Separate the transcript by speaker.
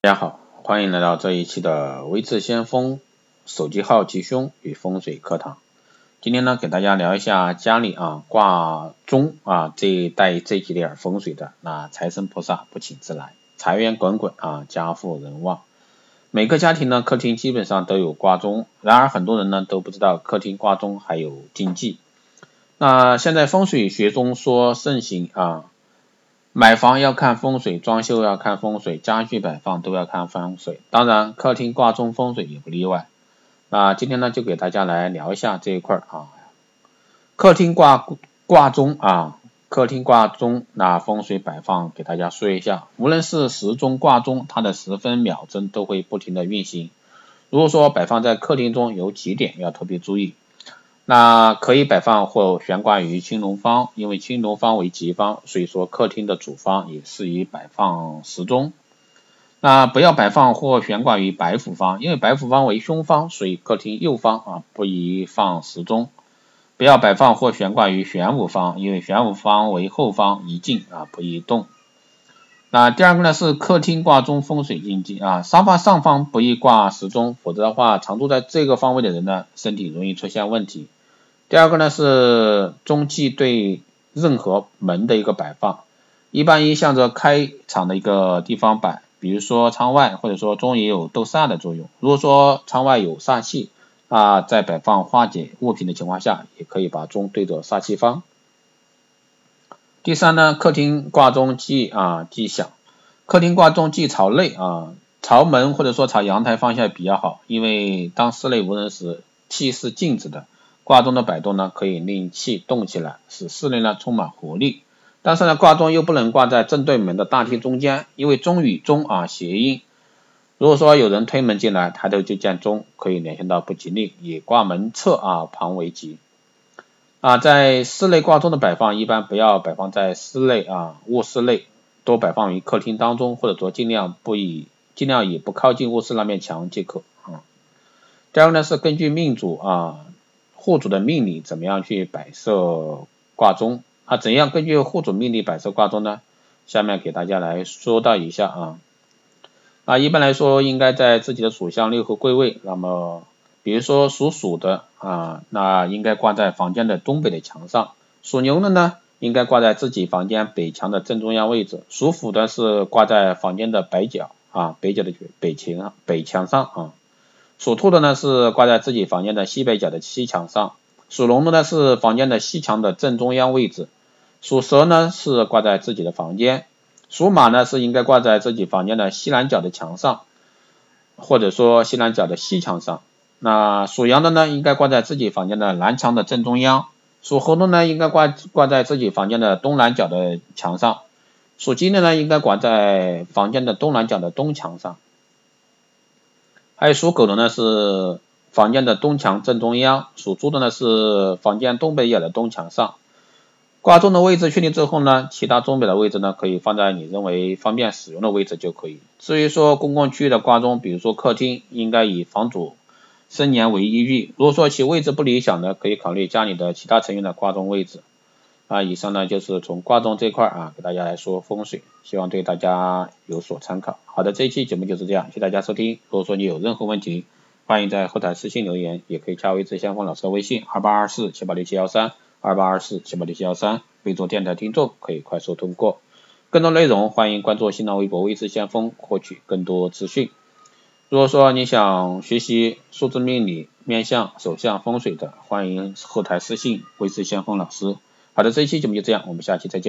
Speaker 1: 大家好，欢迎来到这一期的微智先锋手机号吉凶与风水课堂。今天呢，给大家聊一下家里啊挂钟啊这带这几点风水的，那财神菩萨不请自来，财源滚滚啊，家富人旺。每个家庭呢，客厅基本上都有挂钟，然而很多人呢都不知道客厅挂钟还有禁忌。那现在风水学中说盛行啊。买房要看风水，装修要看风水，家具摆放都要看风水，当然客厅挂钟风水也不例外。那今天呢，就给大家来聊一下这一块啊。客厅挂挂钟啊，客厅挂钟那风水摆放给大家说一下。无论是时钟挂钟，它的时分秒针都会不停的运行。如果说摆放在客厅中有几点要特别注意。那可以摆放或悬挂于青龙方，因为青龙方为吉方，所以说客厅的主方也适宜摆放时钟。那不要摆放或悬挂于白虎方，因为白虎方为凶方，所以客厅右方啊不宜放时钟。不要摆放或悬挂于玄武方，因为玄武方为后方，宜静啊不宜动。那第二个呢是客厅挂钟风水禁忌啊，沙发上方不宜挂时钟，否则的话常住在这个方位的人呢身体容易出现问题。第二个呢是中气对任何门的一个摆放，一般应向着开场的一个地方摆，比如说窗外，或者说钟也有斗煞的作用。如果说窗外有煞气，啊，在摆放化解物品的情况下，也可以把钟对着煞气方。第三呢，客厅挂钟忌啊忌响，客厅挂钟忌朝内啊，朝门或者说朝阳台方向比较好，因为当室内无人时，气是静止的。挂钟的摆动呢，可以令气动起来，使室内呢充满活力。但是呢，挂钟又不能挂在正对门的大厅中间，因为钟与钟啊谐音。如果说有人推门进来，抬头就见钟，可以联想到不吉利，以挂门侧啊旁为吉。啊，在室内挂钟的摆放，一般不要摆放在室内啊卧室内，多摆放于客厅当中，或者说尽量不以尽量以不靠近卧室那面墙即可啊。第二个呢是根据命主啊。户主的命理怎么样去摆设挂钟啊？怎样根据户主命理摆设挂钟呢？下面给大家来说到一下啊。啊，一般来说应该在自己的属相六合贵位。那么，比如说属鼠的啊，那应该挂在房间的东北的墙上；属牛的呢，应该挂在自己房间北墙的正中央位置；属虎的是挂在房间的北角啊，北角的北墙北墙上啊。属兔的呢是挂在自己房间的西北角的西墙上，属龙的呢是房间的西墙的正中央位置，属蛇呢是挂在自己的房间，属马呢是应该挂在自己房间的西南角的墙上，或者说西南角的西墙上。那属羊的呢应该挂在自己房间的南墙的正中央，属猴的呢应该挂挂在自己房间的东南角的墙上，属鸡的呢应该挂在房间的东南角的东墙上。还属狗的呢是房间的东墙正中央，属猪的呢是房间东北角的东墙上。挂钟的位置确定之后呢，其他钟表的位置呢可以放在你认为方便使用的位置就可以。至于说公共区域的挂钟，比如说客厅，应该以房主生年为依据。如果说其位置不理想的，可以考虑家里的其他成员的挂钟位置。啊，以上呢就是从挂钟这块啊给大家来说风水，希望对大家有所参考。好的，这一期节目就是这样，谢谢大家收听。如果说你有任何问题，欢迎在后台私信留言，也可以加微志先锋老师的微信二八二四七八六七幺三二八二四七八六七幺三，备注电台听众可以快速通过。更多内容欢迎关注新浪微博微志先锋获取更多资讯。如果说你想学习数字命理、面相、手相、风水的，欢迎后台私信微志先锋老师。好的，这一期节目就这样，我们下期再见。